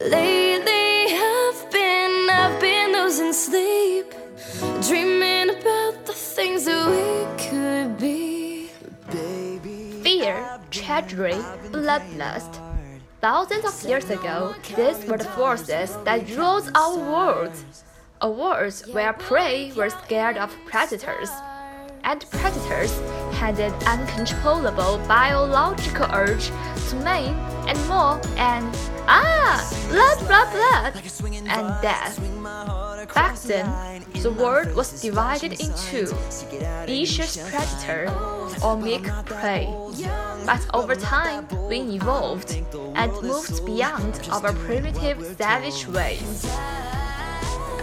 Lately, I've been, I've been losing sleep, dreaming about the things that we could be. Fear, treachery, bloodlust. Thousands of years ago, these were the forces that ruled our world. A world where prey were scared of predators, and predators had an uncontrollable biological urge to maim and maul and ah, blood, blood, blood, and death. Back then, the world was divided into vicious predator or meek prey. But over time, we evolved and moved beyond our primitive savage ways.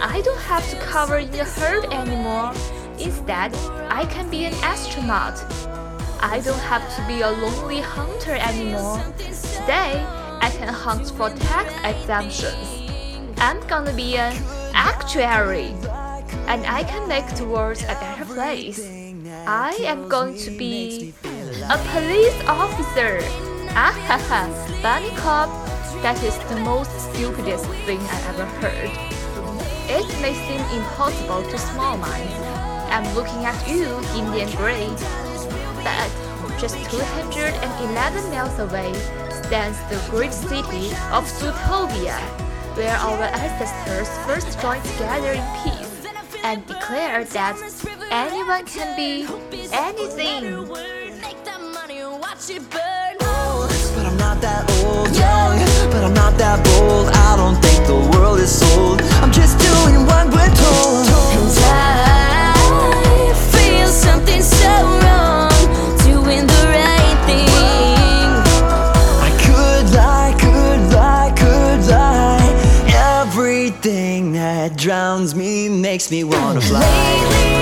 I don't have to cover in the herd anymore. Instead, I can be an astronaut. I don't have to be a lonely hunter anymore. Today, I can hunt for tax exemptions. I'm gonna be an actuary. And I can make the world a better place. I am going to be a police officer. Ah bunny cop. That is the most stupidest thing I ever heard. It may seem impossible to small minds. I'm looking at you, Gideon Grey. But just 211 miles away stands the great city of Zootopia, where our ancestors first joined together in peace and declared that anyone can be anything. But I'm not that old, young, but I'm not that bold. Everything that drowns me makes me wanna fly. Lately,